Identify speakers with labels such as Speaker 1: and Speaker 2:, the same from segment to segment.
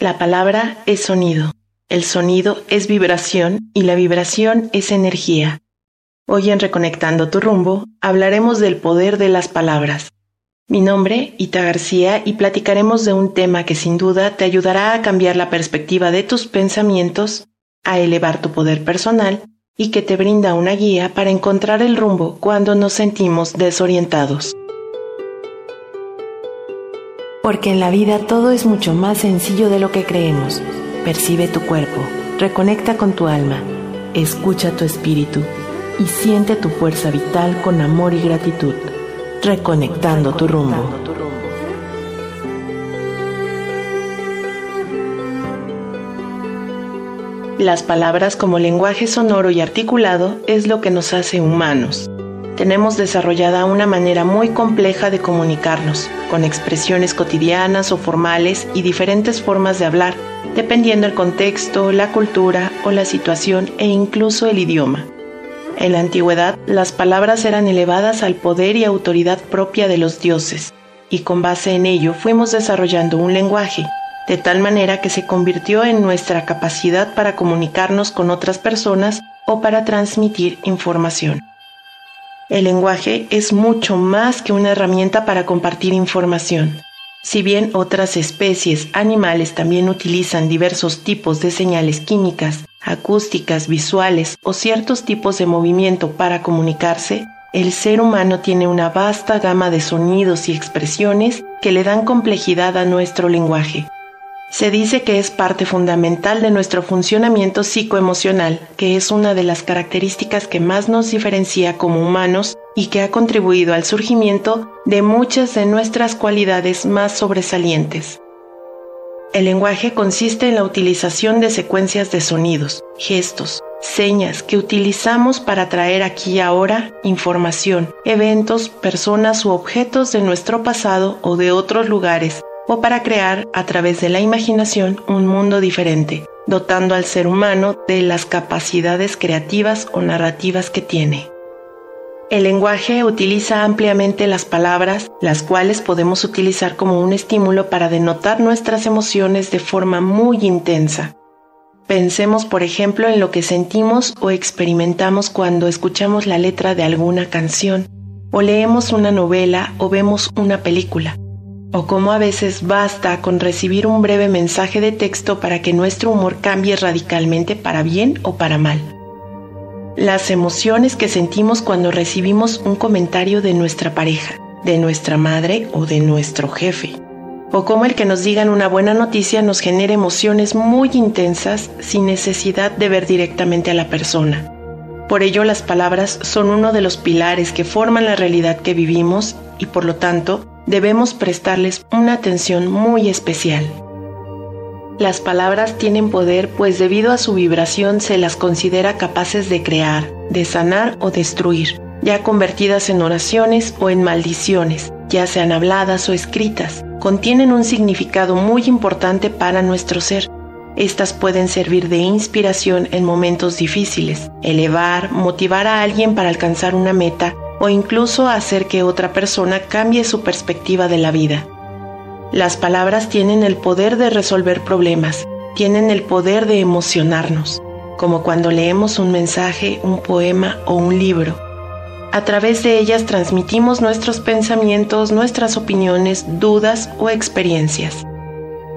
Speaker 1: La palabra es sonido, el sonido es vibración y la vibración es energía. Hoy en Reconectando tu rumbo hablaremos del poder de las palabras. Mi nombre, Ita García, y platicaremos de un tema que sin duda te ayudará a cambiar la perspectiva de tus pensamientos, a elevar tu poder personal y que te brinda una guía para encontrar el rumbo cuando nos sentimos desorientados. Porque en la vida todo es mucho más sencillo de lo que creemos. Percibe tu cuerpo, reconecta con tu alma, escucha tu espíritu y siente tu fuerza vital con amor y gratitud, reconectando tu rumbo. Las palabras como lenguaje sonoro y articulado es lo que nos hace humanos tenemos desarrollada una manera muy compleja de comunicarnos, con expresiones cotidianas o formales y diferentes formas de hablar, dependiendo el contexto, la cultura o la situación e incluso el idioma. En la antigüedad, las palabras eran elevadas al poder y autoridad propia de los dioses, y con base en ello fuimos desarrollando un lenguaje, de tal manera que se convirtió en nuestra capacidad para comunicarnos con otras personas o para transmitir información. El lenguaje es mucho más que una herramienta para compartir información. Si bien otras especies animales también utilizan diversos tipos de señales químicas, acústicas, visuales o ciertos tipos de movimiento para comunicarse, el ser humano tiene una vasta gama de sonidos y expresiones que le dan complejidad a nuestro lenguaje. Se dice que es parte fundamental de nuestro funcionamiento psicoemocional, que es una de las características que más nos diferencia como humanos y que ha contribuido al surgimiento de muchas de nuestras cualidades más sobresalientes. El lenguaje consiste en la utilización de secuencias de sonidos, gestos, señas que utilizamos para traer aquí y ahora información, eventos, personas u objetos de nuestro pasado o de otros lugares o para crear a través de la imaginación un mundo diferente, dotando al ser humano de las capacidades creativas o narrativas que tiene. El lenguaje utiliza ampliamente las palabras, las cuales podemos utilizar como un estímulo para denotar nuestras emociones de forma muy intensa. Pensemos, por ejemplo, en lo que sentimos o experimentamos cuando escuchamos la letra de alguna canción, o leemos una novela o vemos una película o cómo a veces basta con recibir un breve mensaje de texto para que nuestro humor cambie radicalmente para bien o para mal. Las emociones que sentimos cuando recibimos un comentario de nuestra pareja, de nuestra madre o de nuestro jefe. O cómo el que nos digan una buena noticia nos genera emociones muy intensas sin necesidad de ver directamente a la persona. Por ello las palabras son uno de los pilares que forman la realidad que vivimos y por lo tanto debemos prestarles una atención muy especial. Las palabras tienen poder pues debido a su vibración se las considera capaces de crear, de sanar o destruir, ya convertidas en oraciones o en maldiciones, ya sean habladas o escritas. Contienen un significado muy importante para nuestro ser. Estas pueden servir de inspiración en momentos difíciles, elevar, motivar a alguien para alcanzar una meta o incluso hacer que otra persona cambie su perspectiva de la vida. Las palabras tienen el poder de resolver problemas, tienen el poder de emocionarnos, como cuando leemos un mensaje, un poema o un libro. A través de ellas transmitimos nuestros pensamientos, nuestras opiniones, dudas o experiencias.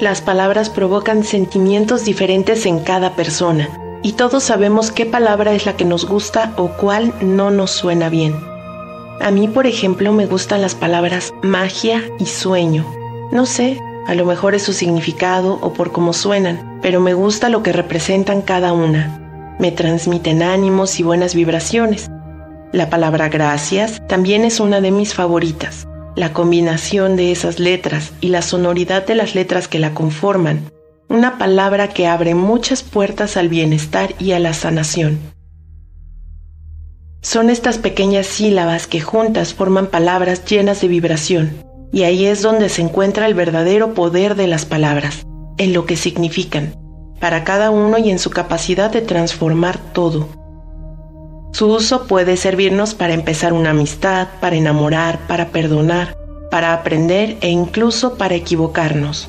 Speaker 1: Las palabras provocan sentimientos diferentes en cada persona y todos sabemos qué palabra es la que nos gusta o cuál no nos suena bien. A mí, por ejemplo, me gustan las palabras magia y sueño. No sé, a lo mejor es su significado o por cómo suenan, pero me gusta lo que representan cada una. Me transmiten ánimos y buenas vibraciones. La palabra gracias también es una de mis favoritas. La combinación de esas letras y la sonoridad de las letras que la conforman. Una palabra que abre muchas puertas al bienestar y a la sanación. Son estas pequeñas sílabas que juntas forman palabras llenas de vibración, y ahí es donde se encuentra el verdadero poder de las palabras, en lo que significan, para cada uno y en su capacidad de transformar todo. Su uso puede servirnos para empezar una amistad, para enamorar, para perdonar, para aprender e incluso para equivocarnos.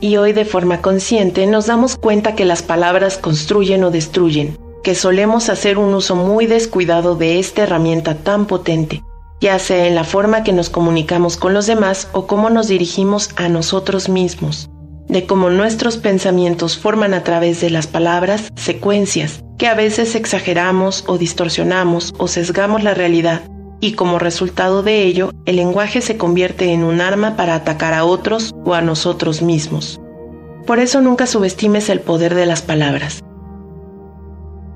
Speaker 1: Y hoy de forma consciente nos damos cuenta que las palabras construyen o destruyen, que solemos hacer un uso muy descuidado de esta herramienta tan potente, ya sea en la forma que nos comunicamos con los demás o cómo nos dirigimos a nosotros mismos, de cómo nuestros pensamientos forman a través de las palabras secuencias, que a veces exageramos o distorsionamos o sesgamos la realidad, y como resultado de ello, el lenguaje se convierte en un arma para atacar a otros o a nosotros mismos. Por eso nunca subestimes el poder de las palabras.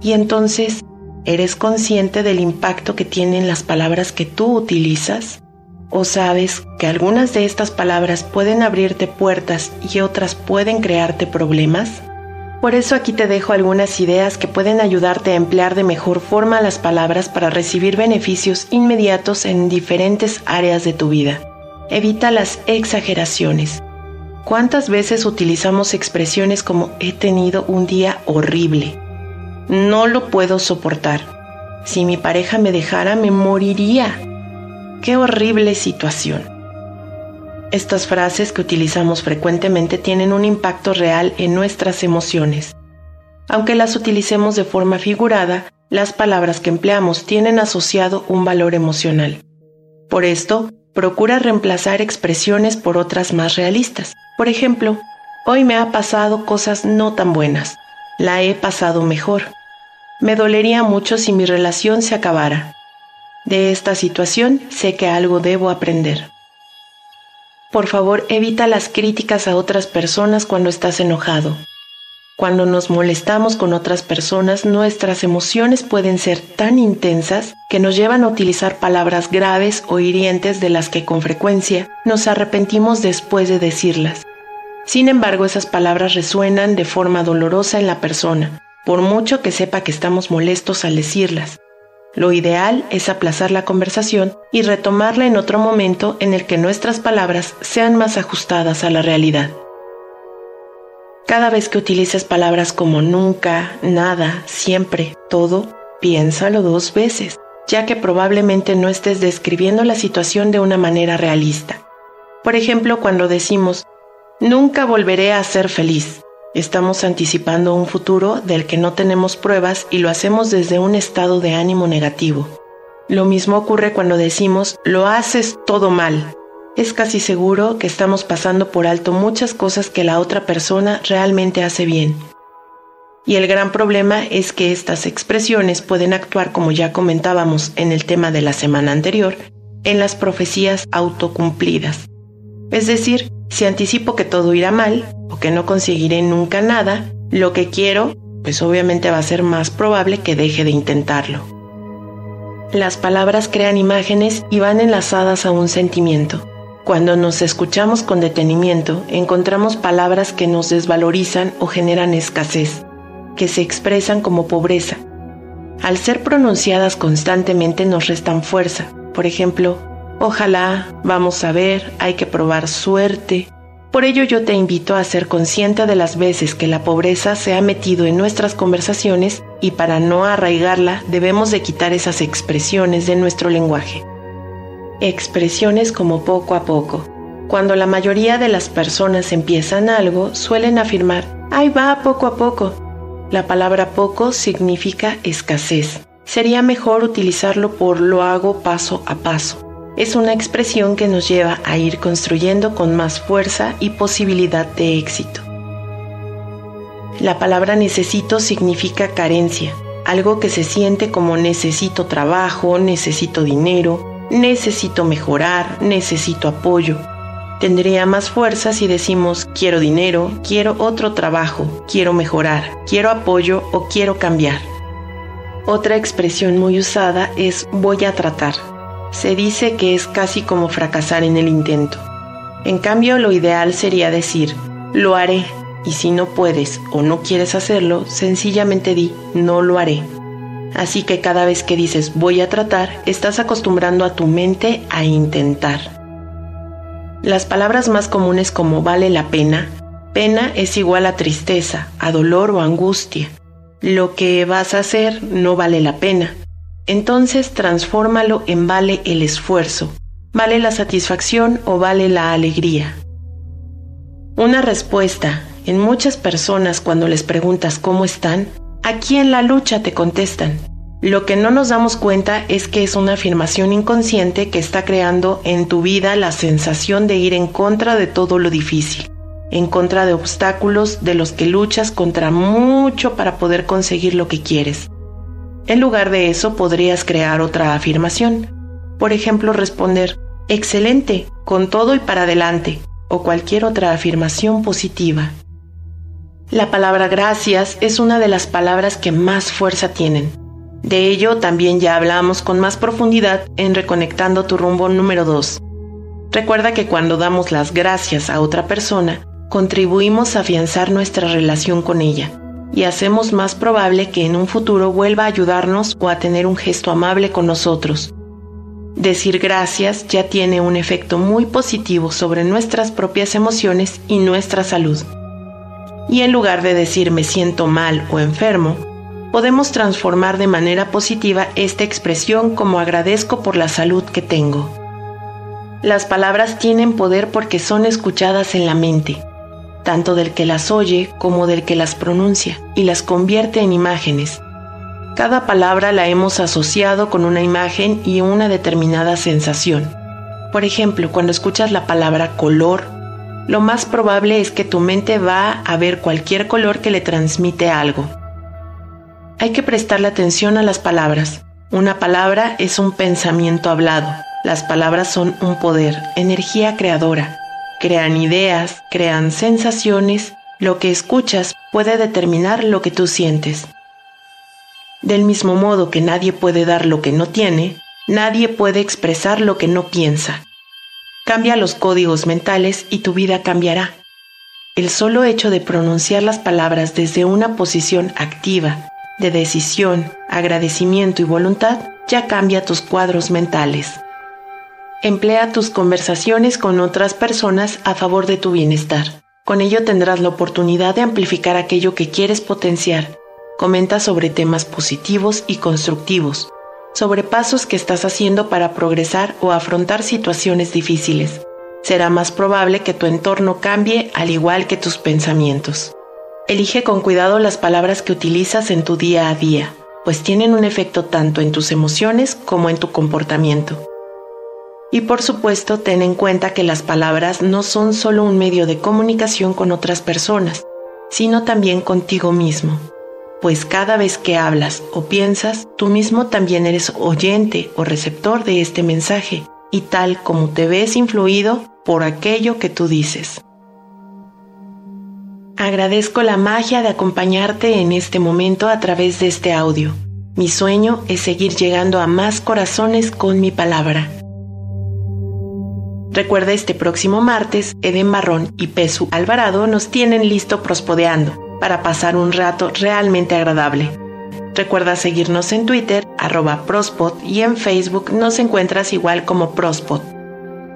Speaker 1: Y entonces, ¿Eres consciente del impacto que tienen las palabras que tú utilizas? ¿O sabes que algunas de estas palabras pueden abrirte puertas y otras pueden crearte problemas? Por eso aquí te dejo algunas ideas que pueden ayudarte a emplear de mejor forma las palabras para recibir beneficios inmediatos en diferentes áreas de tu vida. Evita las exageraciones. ¿Cuántas veces utilizamos expresiones como he tenido un día horrible? No lo puedo soportar. Si mi pareja me dejara, me moriría. Qué horrible situación. Estas frases que utilizamos frecuentemente tienen un impacto real en nuestras emociones. Aunque las utilicemos de forma figurada, las palabras que empleamos tienen asociado un valor emocional. Por esto, procura reemplazar expresiones por otras más realistas. Por ejemplo, hoy me ha pasado cosas no tan buenas la he pasado mejor. Me dolería mucho si mi relación se acabara. De esta situación sé que algo debo aprender. Por favor, evita las críticas a otras personas cuando estás enojado. Cuando nos molestamos con otras personas, nuestras emociones pueden ser tan intensas que nos llevan a utilizar palabras graves o hirientes de las que con frecuencia nos arrepentimos después de decirlas. Sin embargo, esas palabras resuenan de forma dolorosa en la persona, por mucho que sepa que estamos molestos al decirlas. Lo ideal es aplazar la conversación y retomarla en otro momento en el que nuestras palabras sean más ajustadas a la realidad. Cada vez que utilices palabras como nunca, nada, siempre, todo, piénsalo dos veces, ya que probablemente no estés describiendo la situación de una manera realista. Por ejemplo, cuando decimos Nunca volveré a ser feliz. Estamos anticipando un futuro del que no tenemos pruebas y lo hacemos desde un estado de ánimo negativo. Lo mismo ocurre cuando decimos lo haces todo mal. Es casi seguro que estamos pasando por alto muchas cosas que la otra persona realmente hace bien. Y el gran problema es que estas expresiones pueden actuar, como ya comentábamos en el tema de la semana anterior, en las profecías autocumplidas. Es decir, si anticipo que todo irá mal o que no conseguiré nunca nada, lo que quiero, pues obviamente va a ser más probable que deje de intentarlo. Las palabras crean imágenes y van enlazadas a un sentimiento. Cuando nos escuchamos con detenimiento, encontramos palabras que nos desvalorizan o generan escasez, que se expresan como pobreza. Al ser pronunciadas constantemente nos restan fuerza. Por ejemplo, Ojalá, vamos a ver, hay que probar suerte. Por ello yo te invito a ser consciente de las veces que la pobreza se ha metido en nuestras conversaciones y para no arraigarla debemos de quitar esas expresiones de nuestro lenguaje. Expresiones como poco a poco. Cuando la mayoría de las personas empiezan algo, suelen afirmar, ahí va poco a poco. La palabra poco significa escasez. Sería mejor utilizarlo por lo hago paso a paso es una expresión que nos lleva a ir construyendo con más fuerza y posibilidad de éxito. La palabra necesito significa carencia, algo que se siente como necesito trabajo, necesito dinero, necesito mejorar, necesito apoyo. Tendría más fuerza si decimos quiero dinero, quiero otro trabajo, quiero mejorar, quiero apoyo o quiero cambiar. Otra expresión muy usada es voy a tratar se dice que es casi como fracasar en el intento. En cambio, lo ideal sería decir, lo haré, y si no puedes o no quieres hacerlo, sencillamente di, no lo haré. Así que cada vez que dices voy a tratar, estás acostumbrando a tu mente a intentar. Las palabras más comunes como vale la pena, pena es igual a tristeza, a dolor o angustia. Lo que vas a hacer no vale la pena. Entonces transfórmalo en vale el esfuerzo, vale la satisfacción o vale la alegría. Una respuesta en muchas personas cuando les preguntas cómo están, aquí en la lucha te contestan. Lo que no nos damos cuenta es que es una afirmación inconsciente que está creando en tu vida la sensación de ir en contra de todo lo difícil, en contra de obstáculos de los que luchas contra mucho para poder conseguir lo que quieres. En lugar de eso podrías crear otra afirmación. Por ejemplo, responder, excelente, con todo y para adelante, o cualquier otra afirmación positiva. La palabra gracias es una de las palabras que más fuerza tienen de ello también ya hablamos con más profundidad en Reconectando tu rumbo número 2. Recuerda que cuando damos las gracias a otra persona, contribuimos a afianzar nuestra relación con ella y hacemos más probable que en un futuro vuelva a ayudarnos o a tener un gesto amable con nosotros. Decir gracias ya tiene un efecto muy positivo sobre nuestras propias emociones y nuestra salud. Y en lugar de decir me siento mal o enfermo, podemos transformar de manera positiva esta expresión como agradezco por la salud que tengo. Las palabras tienen poder porque son escuchadas en la mente, tanto del que las oye como del que las pronuncia, y las convierte en imágenes. Cada palabra la hemos asociado con una imagen y una determinada sensación. Por ejemplo, cuando escuchas la palabra color, lo más probable es que tu mente va a ver cualquier color que le transmite algo. Hay que prestarle atención a las palabras. Una palabra es un pensamiento hablado. Las palabras son un poder, energía creadora. Crean ideas, crean sensaciones. Lo que escuchas puede determinar lo que tú sientes. Del mismo modo que nadie puede dar lo que no tiene, nadie puede expresar lo que no piensa. Cambia los códigos mentales y tu vida cambiará. El solo hecho de pronunciar las palabras desde una posición activa, de decisión, agradecimiento y voluntad ya cambia tus cuadros mentales. Emplea tus conversaciones con otras personas a favor de tu bienestar. Con ello tendrás la oportunidad de amplificar aquello que quieres potenciar. Comenta sobre temas positivos y constructivos, sobre pasos que estás haciendo para progresar o afrontar situaciones difíciles. Será más probable que tu entorno cambie al igual que tus pensamientos. Elige con cuidado las palabras que utilizas en tu día a día, pues tienen un efecto tanto en tus emociones como en tu comportamiento. Y por supuesto, ten en cuenta que las palabras no son solo un medio de comunicación con otras personas, sino también contigo mismo, pues cada vez que hablas o piensas, tú mismo también eres oyente o receptor de este mensaje, y tal como te ves influido por aquello que tú dices. Agradezco la magia de acompañarte en este momento a través de este audio. Mi sueño es seguir llegando a más corazones con mi palabra. Recuerda este próximo martes, Eden Marrón y Pesu Alvarado nos tienen listo prospodeando para pasar un rato realmente agradable. Recuerda seguirnos en Twitter, arroba Prospot, y en Facebook nos encuentras igual como Prospot.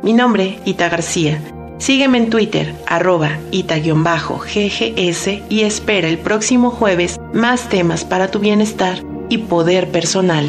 Speaker 1: Mi nombre, Ita García Sígueme en Twitter, arroba ita-ggs y espera el próximo jueves más temas para tu bienestar y poder personal.